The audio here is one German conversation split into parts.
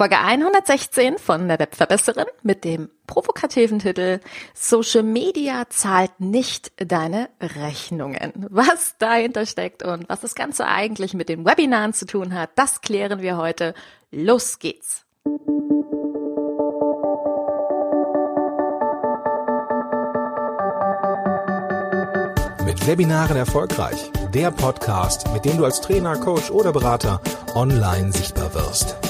Folge 116 von der Webverbesserin mit dem provokativen Titel Social Media zahlt nicht deine Rechnungen. Was dahinter steckt und was das Ganze eigentlich mit den Webinaren zu tun hat, das klären wir heute. Los geht's! Mit Webinaren erfolgreich. Der Podcast, mit dem du als Trainer, Coach oder Berater online sichtbar wirst.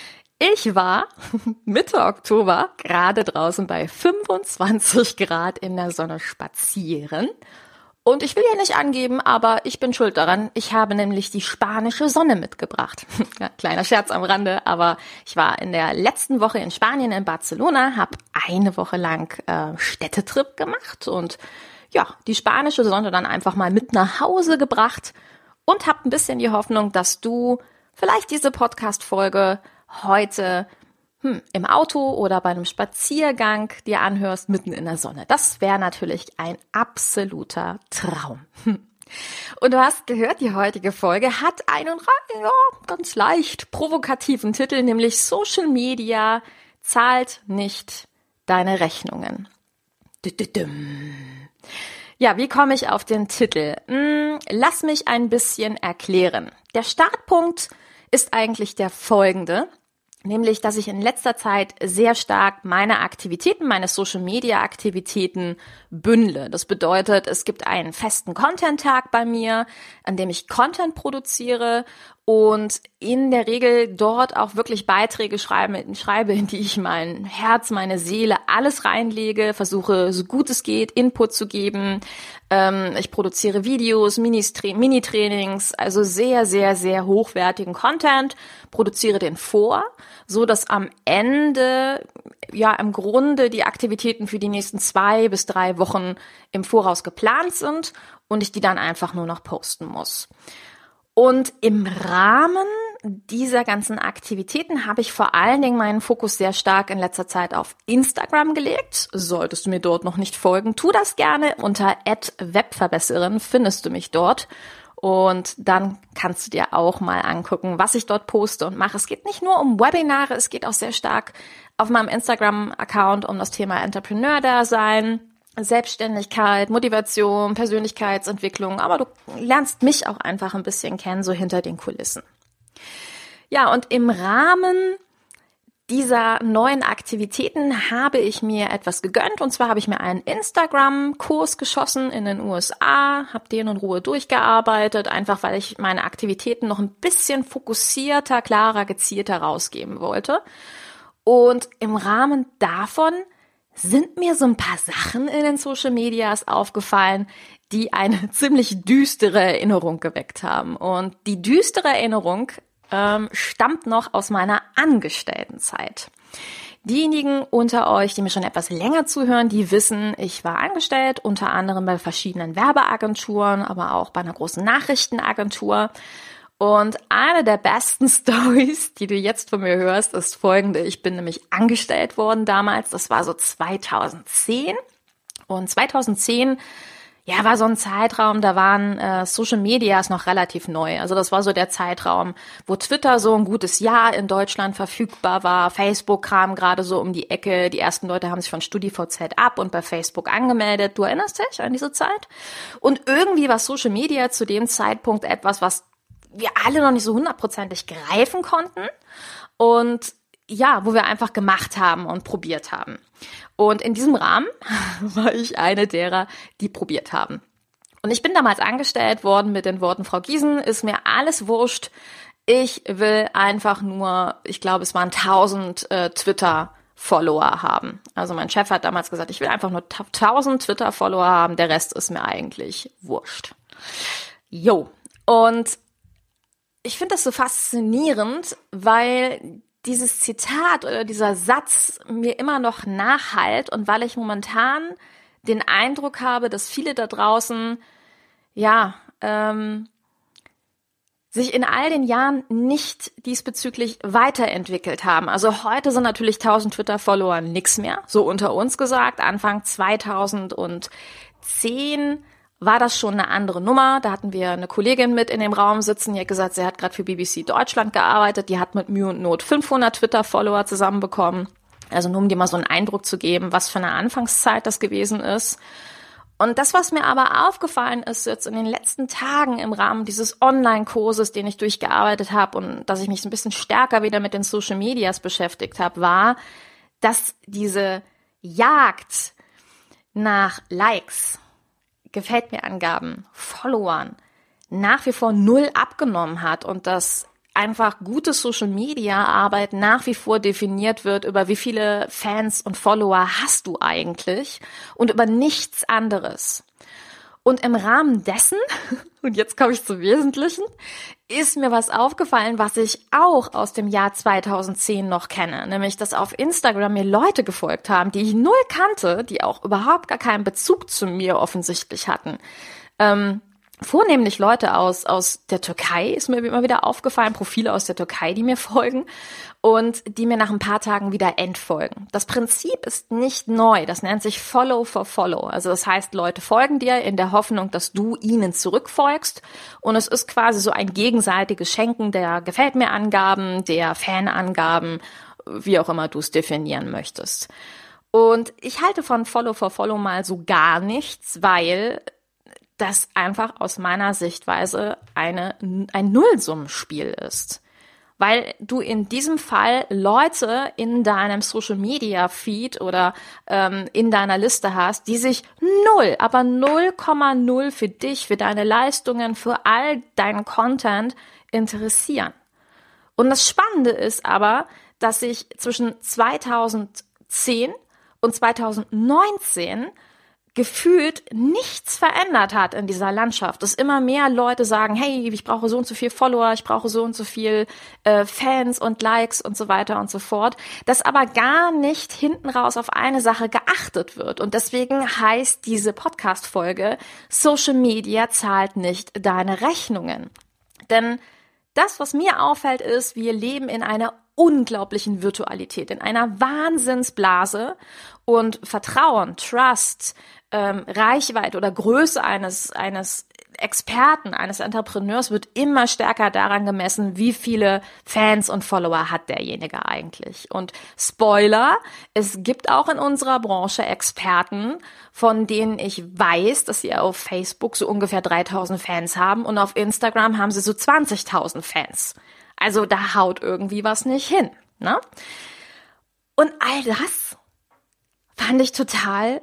Ich war Mitte Oktober gerade draußen bei 25 Grad in der Sonne spazieren. Und ich will ja nicht angeben, aber ich bin schuld daran. Ich habe nämlich die spanische Sonne mitgebracht. Kleiner Scherz am Rande, aber ich war in der letzten Woche in Spanien, in Barcelona, habe eine Woche lang äh, Städtetrip gemacht und ja, die spanische Sonne dann einfach mal mit nach Hause gebracht und habe ein bisschen die Hoffnung, dass du vielleicht diese Podcast-Folge heute hm, im Auto oder bei einem Spaziergang dir anhörst, mitten in der Sonne. Das wäre natürlich ein absoluter Traum. Und du hast gehört, die heutige Folge hat einen ja, ganz leicht provokativen Titel, nämlich Social Media zahlt nicht deine Rechnungen. Ja, wie komme ich auf den Titel? Hm, lass mich ein bisschen erklären. Der Startpunkt ist eigentlich der folgende nämlich, dass ich in letzter Zeit sehr stark meine Aktivitäten, meine Social-Media-Aktivitäten bündle. Das bedeutet, es gibt einen festen Content-Tag bei mir, an dem ich Content produziere und in der Regel dort auch wirklich Beiträge schreibe, schreibe, in die ich mein Herz, meine Seele, alles reinlege, versuche so gut es geht Input zu geben. Ähm, ich produziere Videos, Mini-Trainings, also sehr, sehr, sehr hochwertigen Content, produziere den vor, so dass am Ende ja im Grunde die Aktivitäten für die nächsten zwei bis drei Wochen im Voraus geplant sind und ich die dann einfach nur noch posten muss. Und im Rahmen dieser ganzen Aktivitäten habe ich vor allen Dingen meinen Fokus sehr stark in letzter Zeit auf Instagram gelegt. Solltest du mir dort noch nicht folgen, tu das gerne. Unter @webverbesserin findest du mich dort. Und dann kannst du dir auch mal angucken, was ich dort poste und mache. Es geht nicht nur um Webinare, es geht auch sehr stark auf meinem Instagram-Account um das Thema Entrepreneur-Dasein Selbstständigkeit, Motivation, Persönlichkeitsentwicklung, aber du lernst mich auch einfach ein bisschen kennen, so hinter den Kulissen. Ja, und im Rahmen dieser neuen Aktivitäten habe ich mir etwas gegönnt und zwar habe ich mir einen Instagram-Kurs geschossen in den USA, habe den in Ruhe durchgearbeitet, einfach weil ich meine Aktivitäten noch ein bisschen fokussierter, klarer, gezielter rausgeben wollte. Und im Rahmen davon sind mir so ein paar Sachen in den Social Medias aufgefallen, die eine ziemlich düstere Erinnerung geweckt haben. Und die düstere Erinnerung ähm, stammt noch aus meiner Angestelltenzeit. Diejenigen unter euch, die mir schon etwas länger zuhören, die wissen, ich war angestellt, unter anderem bei verschiedenen Werbeagenturen, aber auch bei einer großen Nachrichtenagentur. Und eine der besten Stories, die du jetzt von mir hörst, ist folgende. Ich bin nämlich angestellt worden damals. Das war so 2010. Und 2010 ja, war so ein Zeitraum, da waren äh, Social Medias noch relativ neu. Also das war so der Zeitraum, wo Twitter so ein gutes Jahr in Deutschland verfügbar war. Facebook kam gerade so um die Ecke. Die ersten Leute haben sich von StudiVZ ab und bei Facebook angemeldet. Du erinnerst dich an diese Zeit? Und irgendwie war Social Media zu dem Zeitpunkt etwas, was wir alle noch nicht so hundertprozentig greifen konnten und ja, wo wir einfach gemacht haben und probiert haben. Und in diesem Rahmen war ich eine derer, die probiert haben. Und ich bin damals angestellt worden mit den Worten, Frau Giesen, ist mir alles wurscht. Ich will einfach nur, ich glaube, es waren 1000 äh, Twitter Follower haben. Also mein Chef hat damals gesagt, ich will einfach nur 1000 Twitter Follower haben, der Rest ist mir eigentlich wurscht. Jo. Und ich finde das so faszinierend, weil dieses Zitat oder dieser Satz mir immer noch nachhalt und weil ich momentan den Eindruck habe, dass viele da draußen ja ähm, sich in all den Jahren nicht diesbezüglich weiterentwickelt haben. Also heute sind natürlich 1000 Twitter-Follower nix mehr, so unter uns gesagt. Anfang 2010 war das schon eine andere Nummer. Da hatten wir eine Kollegin mit in dem Raum sitzen, die hat gesagt, sie hat gerade für BBC Deutschland gearbeitet, die hat mit Mühe und Not 500 Twitter-Follower zusammenbekommen. Also nur um dir mal so einen Eindruck zu geben, was für eine Anfangszeit das gewesen ist. Und das, was mir aber aufgefallen ist jetzt in den letzten Tagen im Rahmen dieses Online-Kurses, den ich durchgearbeitet habe und dass ich mich ein bisschen stärker wieder mit den Social Medias beschäftigt habe, war, dass diese Jagd nach Likes, gefällt mir Angaben, Followern nach wie vor null abgenommen hat und dass einfach gute Social Media Arbeit nach wie vor definiert wird über wie viele Fans und Follower hast du eigentlich und über nichts anderes. Und im Rahmen dessen, und jetzt komme ich zum Wesentlichen, ist mir was aufgefallen, was ich auch aus dem Jahr 2010 noch kenne, nämlich dass auf Instagram mir Leute gefolgt haben, die ich null kannte, die auch überhaupt gar keinen Bezug zu mir offensichtlich hatten. Ähm, vornehmlich Leute aus, aus der Türkei, ist mir immer wieder aufgefallen, Profile aus der Türkei, die mir folgen und die mir nach ein paar Tagen wieder entfolgen. Das Prinzip ist nicht neu, das nennt sich Follow for Follow. Also das heißt, Leute folgen dir in der Hoffnung, dass du ihnen zurückfolgst und es ist quasi so ein gegenseitiges Schenken der Gefällt mir Angaben, der Fanangaben, wie auch immer du es definieren möchtest. Und ich halte von Follow for Follow mal so gar nichts, weil das einfach aus meiner Sichtweise eine, ein Nullsummenspiel ist. Weil du in diesem Fall Leute in deinem Social Media Feed oder ähm, in deiner Liste hast, die sich null, aber 0,0 für dich, für deine Leistungen, für all deinen Content interessieren. Und das Spannende ist aber, dass sich zwischen 2010 und 2019 gefühlt nichts verändert hat in dieser Landschaft. Dass immer mehr Leute sagen, hey, ich brauche so und so viel Follower, ich brauche so und so viel äh, Fans und Likes und so weiter und so fort. Dass aber gar nicht hinten raus auf eine Sache geachtet wird. Und deswegen heißt diese Podcast-Folge, Social Media zahlt nicht deine Rechnungen. Denn das, was mir auffällt, ist, wir leben in einer unglaublichen Virtualität, in einer Wahnsinnsblase und Vertrauen, Trust, ähm, Reichweite oder Größe eines, eines Experten, eines Entrepreneurs wird immer stärker daran gemessen, wie viele Fans und Follower hat derjenige eigentlich. Und Spoiler, es gibt auch in unserer Branche Experten, von denen ich weiß, dass sie auf Facebook so ungefähr 3000 Fans haben und auf Instagram haben sie so 20.000 Fans. Also da haut irgendwie was nicht hin. Ne? Und all das fand ich total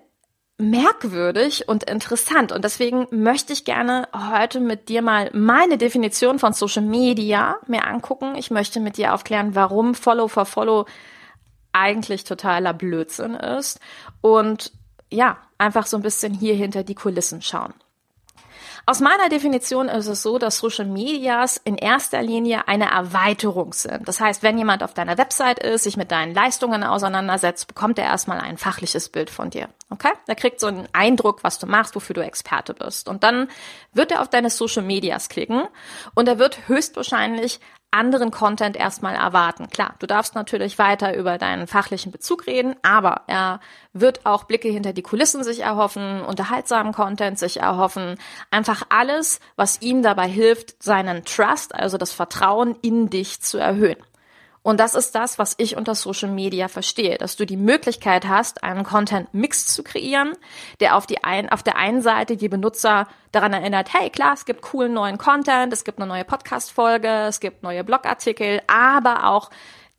merkwürdig und interessant. Und deswegen möchte ich gerne heute mit dir mal meine Definition von Social Media mir angucken. Ich möchte mit dir aufklären, warum Follow for Follow eigentlich totaler Blödsinn ist. Und ja, einfach so ein bisschen hier hinter die Kulissen schauen. Aus meiner Definition ist es so, dass Social Medias in erster Linie eine Erweiterung sind. Das heißt, wenn jemand auf deiner Website ist, sich mit deinen Leistungen auseinandersetzt, bekommt er erstmal ein fachliches Bild von dir. Okay? Er kriegt so einen Eindruck, was du machst, wofür du Experte bist. Und dann wird er auf deine Social Medias klicken und er wird höchstwahrscheinlich anderen Content erstmal erwarten. Klar, du darfst natürlich weiter über deinen fachlichen Bezug reden, aber er wird auch Blicke hinter die Kulissen sich erhoffen, unterhaltsamen Content sich erhoffen, einfach alles, was ihm dabei hilft, seinen Trust, also das Vertrauen in dich zu erhöhen. Und das ist das, was ich unter Social Media verstehe, dass du die Möglichkeit hast, einen Content-Mix zu kreieren, der auf, die ein, auf der einen Seite die Benutzer daran erinnert, hey, klar, es gibt coolen neuen Content, es gibt eine neue Podcast-Folge, es gibt neue Blogartikel, aber auch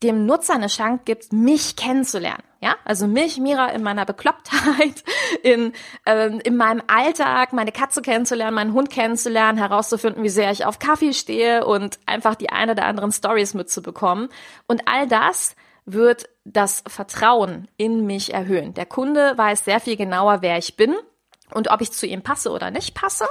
dem Nutzer eine Chance gibt, mich kennenzulernen. Ja, also mich, Mira, in meiner Beklopptheit, in, ähm, in meinem Alltag, meine Katze kennenzulernen, meinen Hund kennenzulernen, herauszufinden, wie sehr ich auf Kaffee stehe und einfach die eine oder anderen Stories mitzubekommen. Und all das wird das Vertrauen in mich erhöhen. Der Kunde weiß sehr viel genauer, wer ich bin und ob ich zu ihm passe oder nicht passe.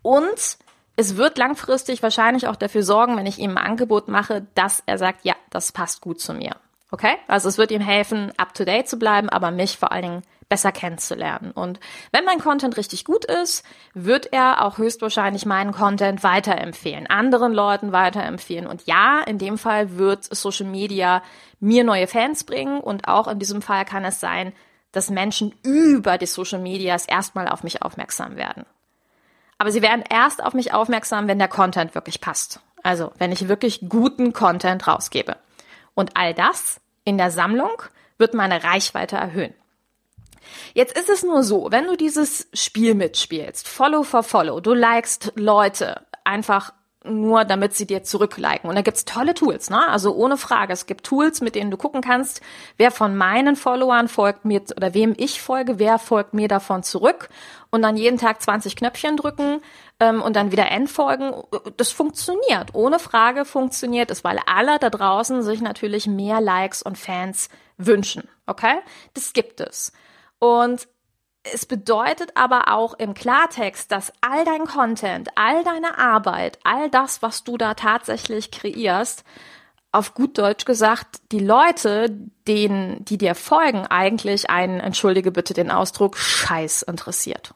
Und es wird langfristig wahrscheinlich auch dafür sorgen, wenn ich ihm ein Angebot mache, dass er sagt, ja, das passt gut zu mir. Okay? Also es wird ihm helfen, up to date zu bleiben, aber mich vor allen Dingen besser kennenzulernen. Und wenn mein Content richtig gut ist, wird er auch höchstwahrscheinlich meinen Content weiterempfehlen, anderen Leuten weiterempfehlen. Und ja, in dem Fall wird Social Media mir neue Fans bringen und auch in diesem Fall kann es sein, dass Menschen über die Social Medias erstmal auf mich aufmerksam werden. Aber sie werden erst auf mich aufmerksam, wenn der Content wirklich passt. Also, wenn ich wirklich guten Content rausgebe. Und all das in der Sammlung wird meine Reichweite erhöhen. Jetzt ist es nur so, wenn du dieses Spiel mitspielst, Follow for Follow, du likest Leute einfach nur damit sie dir zurückliken. Und da gibt's tolle Tools, ne? Also ohne Frage. Es gibt Tools, mit denen du gucken kannst, wer von meinen Followern folgt mir oder wem ich folge, wer folgt mir davon zurück. Und dann jeden Tag 20 Knöpfchen drücken ähm, und dann wieder entfolgen. Das funktioniert. Ohne Frage funktioniert es, weil alle da draußen sich natürlich mehr Likes und Fans wünschen. Okay? Das gibt es. Und es bedeutet aber auch im Klartext, dass all dein Content, all deine Arbeit, all das, was du da tatsächlich kreierst, auf gut Deutsch gesagt, die Leute, denen, die dir folgen, eigentlich einen, entschuldige bitte den Ausdruck, Scheiß interessiert.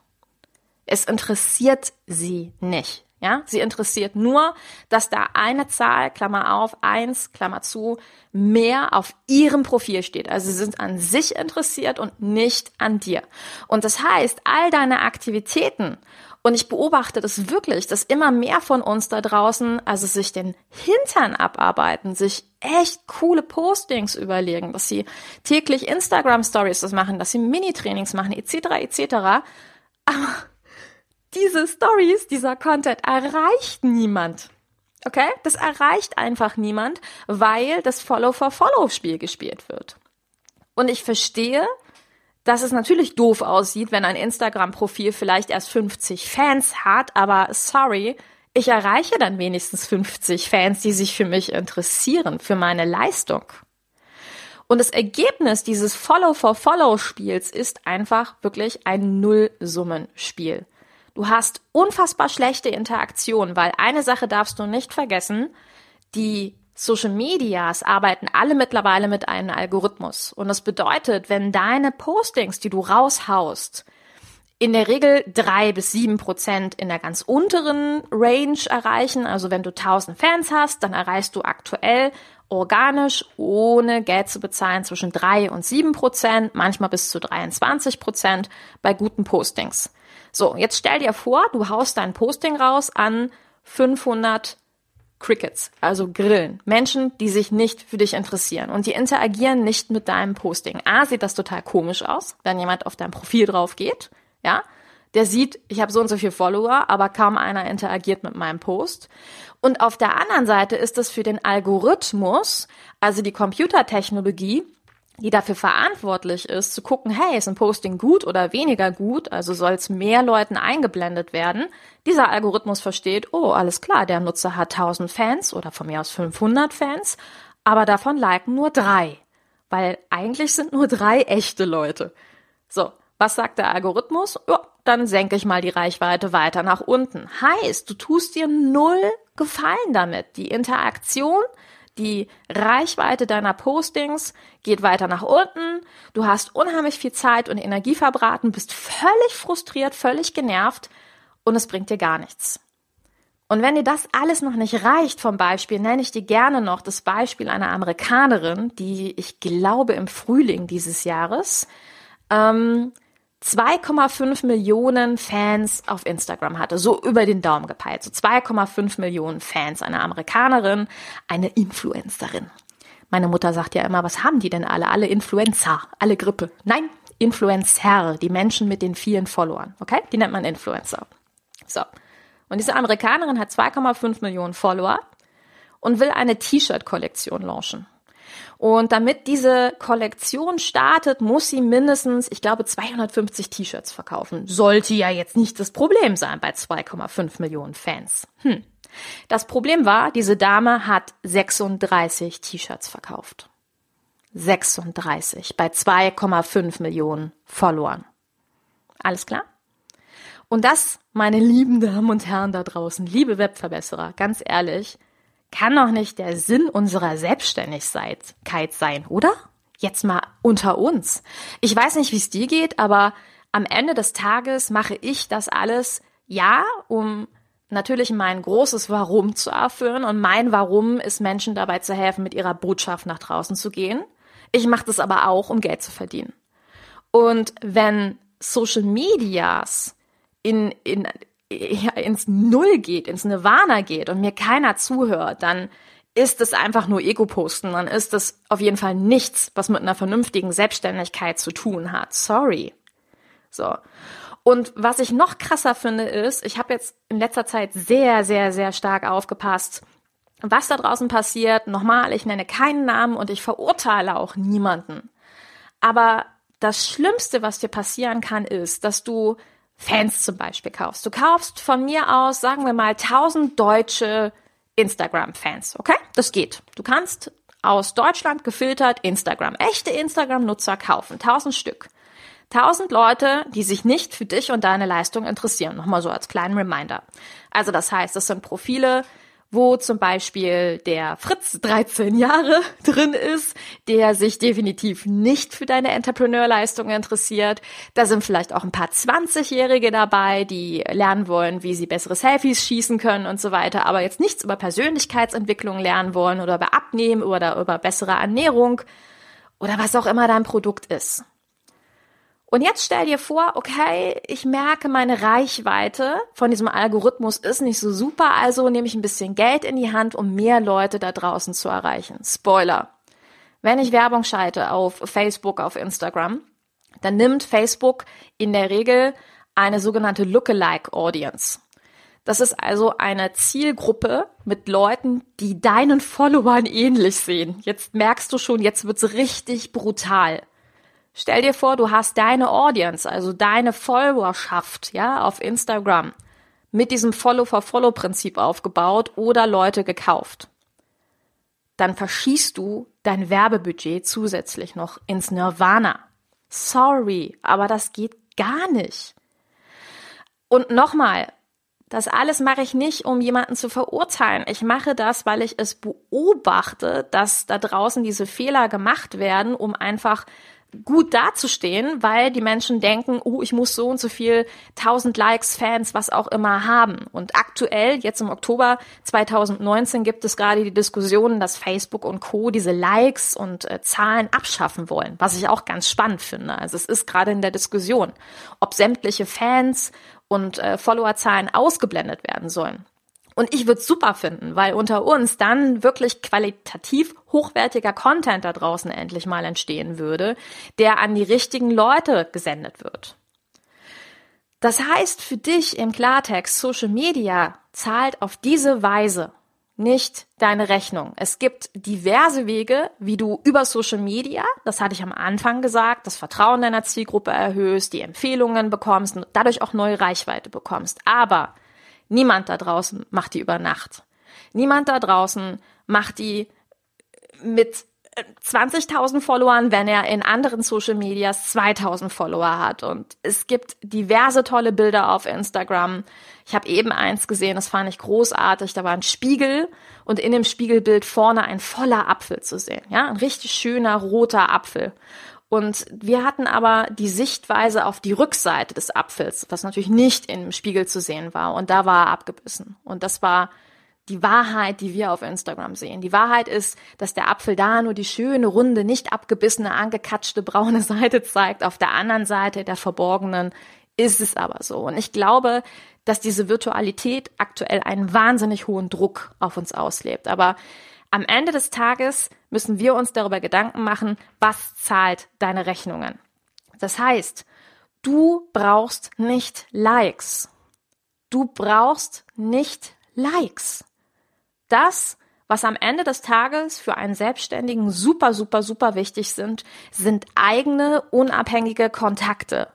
Es interessiert sie nicht. Ja, sie interessiert nur, dass da eine Zahl, Klammer auf, eins, Klammer zu, mehr auf ihrem Profil steht. Also sie sind an sich interessiert und nicht an dir. Und das heißt, all deine Aktivitäten, und ich beobachte das wirklich, dass immer mehr von uns da draußen, also sich den Hintern abarbeiten, sich echt coole Postings überlegen, dass sie täglich Instagram Stories das machen, dass sie Mini-Trainings machen, etc., etc. Aber diese Stories, dieser Content erreicht niemand. Okay? Das erreicht einfach niemand, weil das Follow-for-Follow-Spiel gespielt wird. Und ich verstehe, dass es natürlich doof aussieht, wenn ein Instagram-Profil vielleicht erst 50 Fans hat, aber sorry, ich erreiche dann wenigstens 50 Fans, die sich für mich interessieren, für meine Leistung. Und das Ergebnis dieses Follow-for-Follow-Spiels ist einfach wirklich ein Nullsummenspiel. Du hast unfassbar schlechte Interaktion, weil eine Sache darfst du nicht vergessen, die Social Medias arbeiten alle mittlerweile mit einem Algorithmus. Und das bedeutet, wenn deine Postings, die du raushaust, in der Regel drei bis sieben Prozent in der ganz unteren Range erreichen. Also wenn du 1000 Fans hast, dann erreichst du aktuell organisch, ohne Geld zu bezahlen, zwischen drei und sieben Prozent, manchmal bis zu 23 Prozent bei guten Postings. So, jetzt stell dir vor, du haust dein Posting raus an 500 Crickets, also Grillen. Menschen, die sich nicht für dich interessieren und die interagieren nicht mit deinem Posting. A, sieht das total komisch aus, wenn jemand auf dein Profil drauf geht, ja. Der sieht, ich habe so und so viele Follower, aber kaum einer interagiert mit meinem Post. Und auf der anderen Seite ist es für den Algorithmus, also die Computertechnologie, die dafür verantwortlich ist, zu gucken, hey, ist ein Posting gut oder weniger gut, also soll es mehr Leuten eingeblendet werden. Dieser Algorithmus versteht, oh, alles klar, der Nutzer hat 1000 Fans oder von mir aus 500 Fans, aber davon liken nur drei, weil eigentlich sind nur drei echte Leute. So, was sagt der Algorithmus? Ja, dann senke ich mal die Reichweite weiter nach unten. Heißt, du tust dir null Gefallen damit. Die Interaktion die Reichweite deiner Postings geht weiter nach unten. Du hast unheimlich viel Zeit und Energie verbraten, bist völlig frustriert, völlig genervt und es bringt dir gar nichts. Und wenn dir das alles noch nicht reicht vom Beispiel, nenne ich dir gerne noch das Beispiel einer Amerikanerin, die ich glaube im Frühling dieses Jahres ähm, 2,5 Millionen Fans auf Instagram hatte, so über den Daumen gepeilt, so 2,5 Millionen Fans, eine Amerikanerin, eine Influencerin. Meine Mutter sagt ja immer, was haben die denn alle? Alle Influencer, alle Grippe. Nein, Influencer, die Menschen mit den vielen Followern, okay? Die nennt man Influencer. So. Und diese Amerikanerin hat 2,5 Millionen Follower und will eine T-Shirt-Kollektion launchen. Und damit diese Kollektion startet, muss sie mindestens, ich glaube, 250 T-Shirts verkaufen. Sollte ja jetzt nicht das Problem sein bei 2,5 Millionen Fans. Hm. Das Problem war, diese Dame hat 36 T-Shirts verkauft. 36 bei 2,5 Millionen Followern. Alles klar? Und das, meine lieben Damen und Herren da draußen, liebe Webverbesserer, ganz ehrlich, kann doch nicht der Sinn unserer Selbstständigkeit sein, oder? Jetzt mal unter uns. Ich weiß nicht, wie es dir geht, aber am Ende des Tages mache ich das alles, ja, um natürlich mein großes Warum zu erfüllen. Und mein Warum ist, Menschen dabei zu helfen, mit ihrer Botschaft nach draußen zu gehen. Ich mache das aber auch, um Geld zu verdienen. Und wenn Social Medias in, in, ja, ins Null geht, ins Nirvana geht und mir keiner zuhört, dann ist es einfach nur Ego-Posten, dann ist es auf jeden Fall nichts, was mit einer vernünftigen Selbstständigkeit zu tun hat. Sorry. So. Und was ich noch krasser finde, ist, ich habe jetzt in letzter Zeit sehr, sehr, sehr stark aufgepasst, was da draußen passiert. Nochmal, ich nenne keinen Namen und ich verurteile auch niemanden. Aber das Schlimmste, was dir passieren kann, ist, dass du Fans zum Beispiel kaufst. Du kaufst von mir aus, sagen wir mal, 1000 deutsche Instagram-Fans, okay? Das geht. Du kannst aus Deutschland gefiltert Instagram, echte Instagram-Nutzer kaufen, 1000 Stück. 1000 Leute, die sich nicht für dich und deine Leistung interessieren. Nochmal so als kleinen Reminder. Also das heißt, das sind Profile, wo zum Beispiel der Fritz 13 Jahre drin ist, der sich definitiv nicht für deine Entrepreneurleistung interessiert. Da sind vielleicht auch ein paar 20-Jährige dabei, die lernen wollen, wie sie bessere Selfies schießen können und so weiter, aber jetzt nichts über Persönlichkeitsentwicklung lernen wollen oder über Abnehmen oder über bessere Ernährung oder was auch immer dein Produkt ist. Und jetzt stell dir vor, okay, ich merke, meine Reichweite von diesem Algorithmus ist nicht so super, also nehme ich ein bisschen Geld in die Hand, um mehr Leute da draußen zu erreichen. Spoiler. Wenn ich Werbung schalte auf Facebook, auf Instagram, dann nimmt Facebook in der Regel eine sogenannte Lookalike Audience. Das ist also eine Zielgruppe mit Leuten, die deinen Followern ähnlich sehen. Jetzt merkst du schon, jetzt wird's richtig brutal. Stell dir vor, du hast deine Audience, also deine Followerschaft, ja, auf Instagram mit diesem Follow-for-Follow-Prinzip aufgebaut oder Leute gekauft. Dann verschießt du dein Werbebudget zusätzlich noch ins Nirvana. Sorry, aber das geht gar nicht. Und nochmal, das alles mache ich nicht, um jemanden zu verurteilen. Ich mache das, weil ich es beobachte, dass da draußen diese Fehler gemacht werden, um einfach gut dazustehen, weil die Menschen denken, oh, ich muss so und so viel 1000 Likes, Fans, was auch immer haben. Und aktuell, jetzt im Oktober 2019, gibt es gerade die Diskussion, dass Facebook und Co. diese Likes und äh, Zahlen abschaffen wollen, was ich auch ganz spannend finde. Also es ist gerade in der Diskussion, ob sämtliche Fans und äh, Followerzahlen ausgeblendet werden sollen. Und ich würde es super finden, weil unter uns dann wirklich qualitativ hochwertiger Content da draußen endlich mal entstehen würde, der an die richtigen Leute gesendet wird. Das heißt für dich im Klartext, Social Media zahlt auf diese Weise nicht deine Rechnung. Es gibt diverse Wege, wie du über Social Media, das hatte ich am Anfang gesagt, das Vertrauen deiner Zielgruppe erhöhst, die Empfehlungen bekommst und dadurch auch neue Reichweite bekommst. Aber Niemand da draußen macht die über Nacht. Niemand da draußen macht die mit 20.000 äh, Followern, wenn er in anderen Social Medias 2.000 Follower hat. Und es gibt diverse tolle Bilder auf Instagram. Ich habe eben eins gesehen, das fand ich großartig. Da war ein Spiegel und in dem Spiegelbild vorne ein voller Apfel zu sehen. Ja, ein richtig schöner roter Apfel. Und wir hatten aber die Sichtweise auf die Rückseite des Apfels, was natürlich nicht im Spiegel zu sehen war. Und da war er abgebissen. Und das war die Wahrheit, die wir auf Instagram sehen. Die Wahrheit ist, dass der Apfel da nur die schöne, runde, nicht abgebissene, angekatschte braune Seite zeigt. Auf der anderen Seite der verborgenen ist es aber so. Und ich glaube, dass diese Virtualität aktuell einen wahnsinnig hohen Druck auf uns auslebt. Aber am Ende des Tages müssen wir uns darüber Gedanken machen, was zahlt deine Rechnungen. Das heißt, du brauchst nicht Likes. Du brauchst nicht Likes. Das, was am Ende des Tages für einen Selbstständigen super, super, super wichtig sind, sind eigene, unabhängige Kontakte.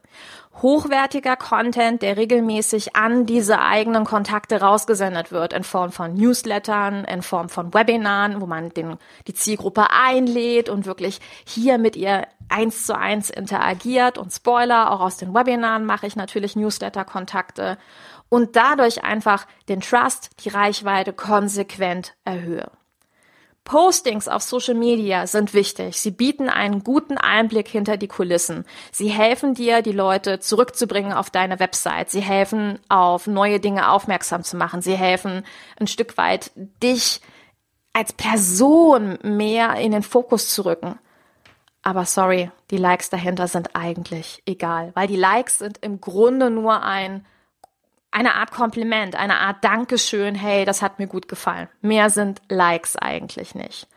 Hochwertiger Content, der regelmäßig an diese eigenen Kontakte rausgesendet wird, in Form von Newslettern, in Form von Webinaren, wo man den, die Zielgruppe einlädt und wirklich hier mit ihr eins zu eins interagiert. Und Spoiler, auch aus den Webinaren mache ich natürlich Newsletter-Kontakte und dadurch einfach den Trust, die Reichweite konsequent erhöhe. Postings auf Social Media sind wichtig. Sie bieten einen guten Einblick hinter die Kulissen. Sie helfen dir, die Leute zurückzubringen auf deine Website. Sie helfen, auf neue Dinge aufmerksam zu machen. Sie helfen ein Stück weit, dich als Person mehr in den Fokus zu rücken. Aber sorry, die Likes dahinter sind eigentlich egal, weil die Likes sind im Grunde nur ein eine Art Kompliment, eine Art Dankeschön, hey, das hat mir gut gefallen. Mehr sind Likes eigentlich nicht.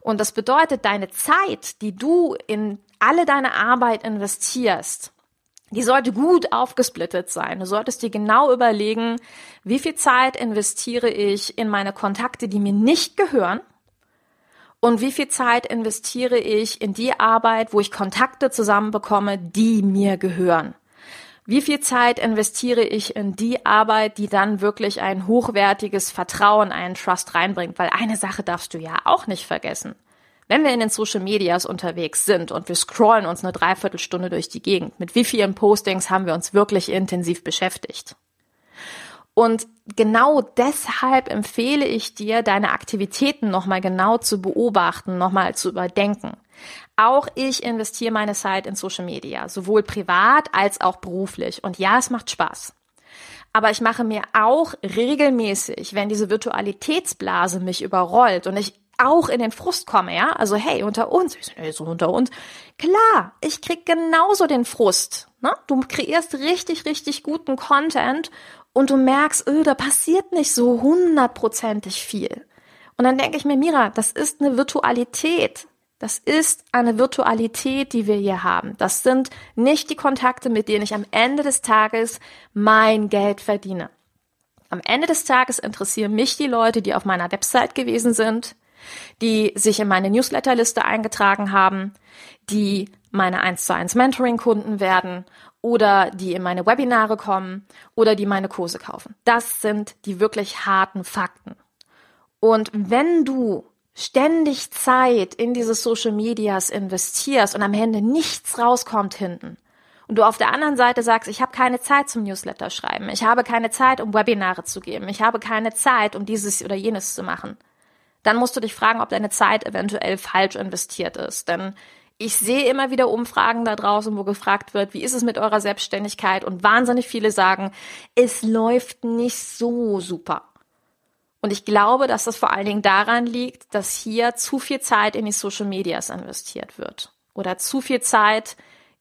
Und das bedeutet, deine Zeit, die du in alle deine Arbeit investierst, die sollte gut aufgesplittet sein. Du solltest dir genau überlegen, wie viel Zeit investiere ich in meine Kontakte, die mir nicht gehören, und wie viel Zeit investiere ich in die Arbeit, wo ich Kontakte zusammenbekomme, die mir gehören. Wie viel Zeit investiere ich in die Arbeit, die dann wirklich ein hochwertiges Vertrauen, einen Trust reinbringt? Weil eine Sache darfst du ja auch nicht vergessen. Wenn wir in den Social Medias unterwegs sind und wir scrollen uns eine Dreiviertelstunde durch die Gegend, mit wie vielen Postings haben wir uns wirklich intensiv beschäftigt? Und genau deshalb empfehle ich dir, deine Aktivitäten nochmal genau zu beobachten, nochmal zu überdenken. Auch ich investiere meine Zeit in Social Media, sowohl privat als auch beruflich. Und ja, es macht Spaß. Aber ich mache mir auch regelmäßig, wenn diese Virtualitätsblase mich überrollt und ich auch in den Frust komme, ja, also hey, unter uns, ich so, so unter uns, klar, ich krieg genauso den Frust. Ne? Du kreierst richtig, richtig guten Content und du merkst, öh, da passiert nicht so hundertprozentig viel. Und dann denke ich mir, Mira, das ist eine Virtualität. Das ist eine Virtualität, die wir hier haben. Das sind nicht die Kontakte, mit denen ich am Ende des Tages mein Geld verdiene. Am Ende des Tages interessieren mich die Leute, die auf meiner Website gewesen sind, die sich in meine Newsletterliste eingetragen haben, die meine 1 zu 1 Mentoring Kunden werden oder die in meine Webinare kommen oder die meine Kurse kaufen. Das sind die wirklich harten Fakten. Und wenn du ständig Zeit in diese Social Medias investierst und am Ende nichts rauskommt hinten und du auf der anderen Seite sagst, ich habe keine Zeit zum Newsletter schreiben, ich habe keine Zeit, um Webinare zu geben, ich habe keine Zeit, um dieses oder jenes zu machen, dann musst du dich fragen, ob deine Zeit eventuell falsch investiert ist. Denn ich sehe immer wieder Umfragen da draußen, wo gefragt wird, wie ist es mit eurer Selbstständigkeit? Und wahnsinnig viele sagen, es läuft nicht so super. Und ich glaube, dass das vor allen Dingen daran liegt, dass hier zu viel Zeit in die Social Medias investiert wird oder zu viel Zeit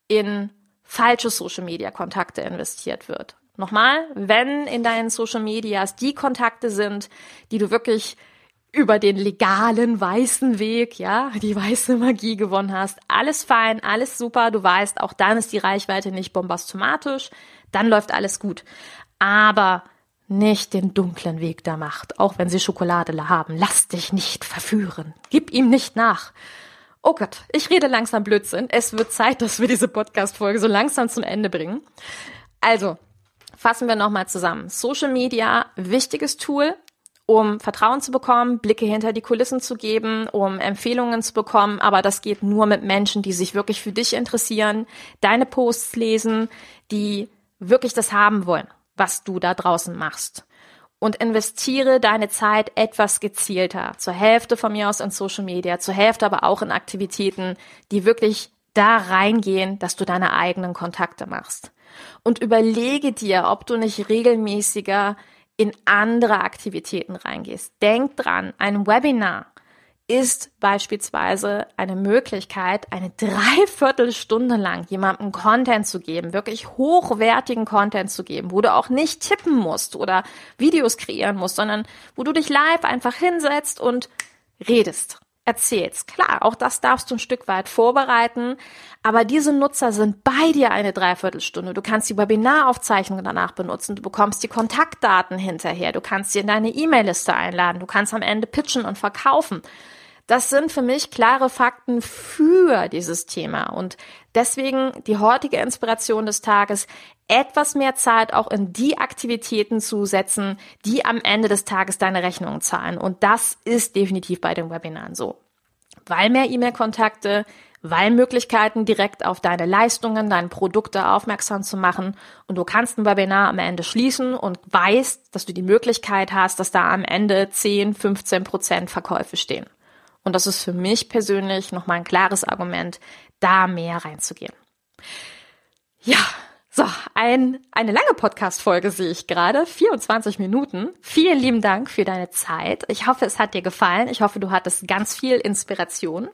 in falsche Social Media Kontakte investiert wird. Nochmal, wenn in deinen Social Medias die Kontakte sind, die du wirklich über den legalen weißen Weg, ja, die weiße Magie gewonnen hast, alles fein, alles super, du weißt, auch dann ist die Reichweite nicht bombastomatisch, dann läuft alles gut. Aber nicht den dunklen Weg der Macht, auch wenn sie Schokolade haben. Lass dich nicht verführen. Gib ihm nicht nach. Oh Gott, ich rede langsam Blödsinn. Es wird Zeit, dass wir diese Podcast-Folge so langsam zum Ende bringen. Also, fassen wir nochmal zusammen. Social Media, wichtiges Tool, um Vertrauen zu bekommen, Blicke hinter die Kulissen zu geben, um Empfehlungen zu bekommen. Aber das geht nur mit Menschen, die sich wirklich für dich interessieren, deine Posts lesen, die wirklich das haben wollen was du da draußen machst. Und investiere deine Zeit etwas gezielter. Zur Hälfte von mir aus in Social Media, zur Hälfte aber auch in Aktivitäten, die wirklich da reingehen, dass du deine eigenen Kontakte machst. Und überlege dir, ob du nicht regelmäßiger in andere Aktivitäten reingehst. Denk dran, ein Webinar ist beispielsweise eine Möglichkeit, eine Dreiviertelstunde lang jemandem Content zu geben, wirklich hochwertigen Content zu geben, wo du auch nicht tippen musst oder Videos kreieren musst, sondern wo du dich live einfach hinsetzt und redest, erzählst. Klar, auch das darfst du ein Stück weit vorbereiten, aber diese Nutzer sind bei dir eine Dreiviertelstunde. Du kannst die Webinaraufzeichnung danach benutzen, du bekommst die Kontaktdaten hinterher, du kannst sie in deine E-Mail-Liste einladen, du kannst am Ende pitchen und verkaufen Das sind für mich klare Fakten für dieses Thema und deswegen die heutige Inspiration des Tages, etwas mehr Zeit auch in die Aktivitäten zu setzen, die am Ende des Tages deine Rechnungen zahlen. Und das ist definitiv bei den Webinaren so. Weil mehr E-Mail-Kontakte, weil Möglichkeiten direkt auf deine Leistungen, deine Produkte aufmerksam zu machen und du kannst ein Webinar am Ende schließen und weißt, dass du die Möglichkeit hast, dass da am Ende 10, 15 Prozent Verkäufe stehen. Und das ist für mich persönlich nochmal ein klares Argument, da mehr reinzugehen. Ja, so, ein, eine lange Podcast-Folge sehe ich gerade, 24 Minuten. Vielen lieben Dank für deine Zeit. Ich hoffe, es hat dir gefallen. Ich hoffe, du hattest ganz viel Inspiration.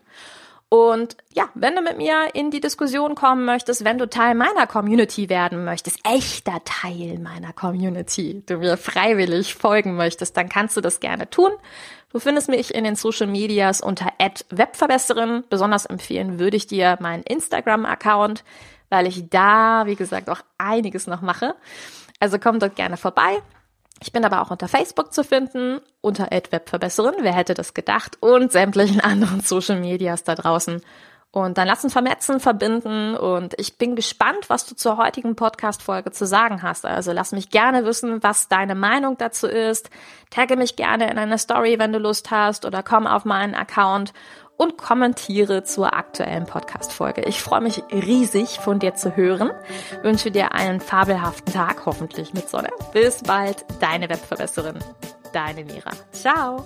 Und ja, wenn du mit mir in die Diskussion kommen möchtest, wenn du Teil meiner Community werden möchtest, echter Teil meiner Community, du mir freiwillig folgen möchtest, dann kannst du das gerne tun. Du findest mich in den Social Medias unter @webverbesserin. Besonders empfehlen würde ich dir meinen Instagram-Account, weil ich da, wie gesagt, auch einiges noch mache. Also komm dort gerne vorbei. Ich bin aber auch unter Facebook zu finden, unter Webverbesserin, wer hätte das gedacht, und sämtlichen anderen Social Medias da draußen. Und dann lass uns vermetzen, verbinden und ich bin gespannt, was du zur heutigen Podcast-Folge zu sagen hast. Also lass mich gerne wissen, was deine Meinung dazu ist. Tagge mich gerne in einer Story, wenn du Lust hast oder komm auf meinen Account und kommentiere zur aktuellen Podcast-Folge. Ich freue mich riesig, von dir zu hören. Wünsche dir einen fabelhaften Tag, hoffentlich mit Sonne. Bis bald, deine Webverbesserin, deine Mira. Ciao.